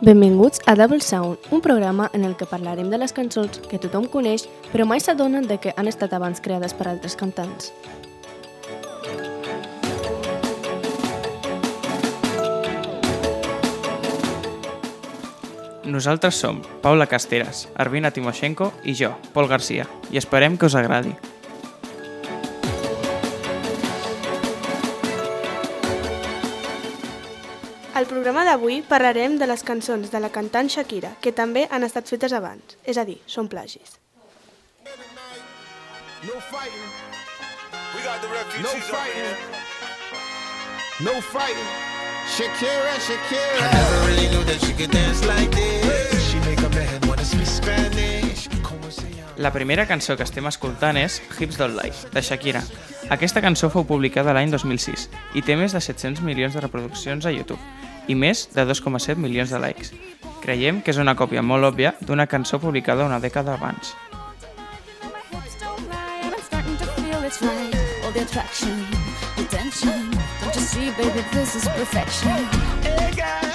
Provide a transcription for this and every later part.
Benvinguts a Double Sound, un programa en el que parlarem de les cançons que tothom coneix però mai s'adonen de que han estat abans creades per altres cantants. Nosaltres som Paula Casteras, Arvina Timoshenko i jo, Pol Garcia, i esperem que us agradi. Al programa d'avui parlarem de les cançons de la cantant Shakira, que també han estat fetes abans, és a dir, són plagis. No fighting, We got the no refugees over fighting, here. no fighting. Shakira, I Shakira. never really knew that she could dance like this. She make a man wanna speak Spanish. La primera cançó que estem escoltant és Hips Don't Lie, de Shakira. Aquesta cançó fou publicada l'any 2006 i té més de 700 milions de reproduccions a YouTube i més de 2,7 milions de likes. Creiem que és una còpia molt òbvia d'una cançó publicada una dècada abans. hips don't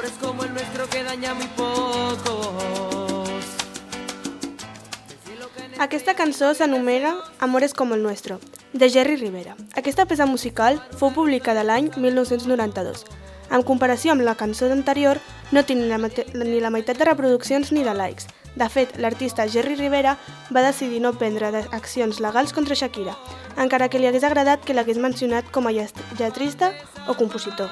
Amores como el nuestro que daña muy pocos. Aquesta cançó s'anomena Amores como el nuestro, de Jerry Rivera. Aquesta peça musical fou publicada l'any 1992. En comparació amb la cançó anterior, no té ni la, ni la meitat de reproduccions ni de likes. De fet, l'artista Jerry Rivera va decidir no prendre accions legals contra Shakira, encara que li hagués agradat que l'hagués mencionat com a lletrista o compositor.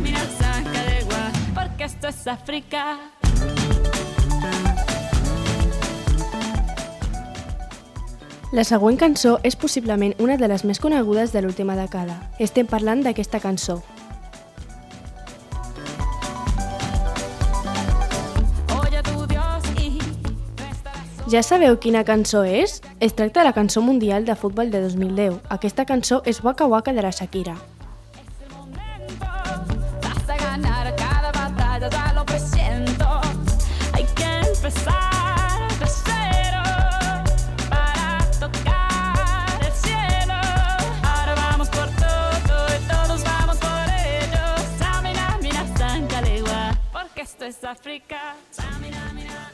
Mira, mira, saca de agua, porque esto es África. La següent cançó és possiblement una de les més conegudes de l'última dècada. Estem parlant d'aquesta cançó. Ja sabeu quina cançó és? Es tracta de la cançó mundial de futbol de 2010. Aquesta cançó és Waka Waka de la Shakira. Samina, mira.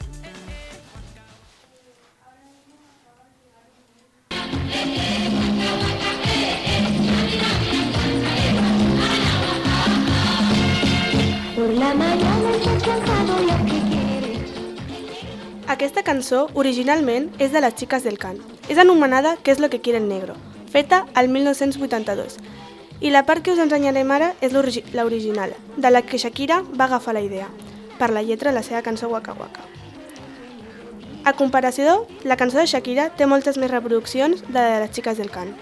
Aquesta cançó, originalment, és de les xiques del cant. És anomenada ¿Qué es lo que quiere el negro?, feta al 1982. I la part que us ensenyarem ara és l'origi- l'original, de la que Shakira va agafar la idea, per la lletra de la seva cançó Waka Waka. A comparació, la cançó de Shakira té moltes més reproduccions de la de les xiques del cant.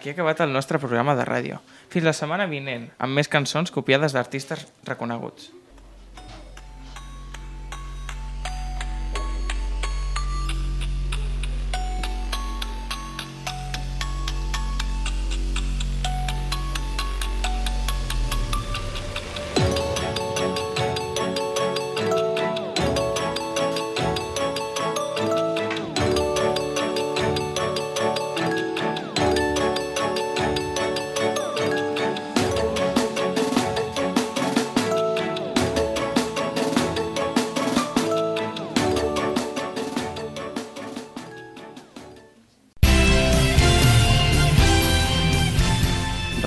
Aquí ha acabat el nostre programa de ràdio. Fins la setmana vinent, amb més cançons copiades d'artistes reconeguts.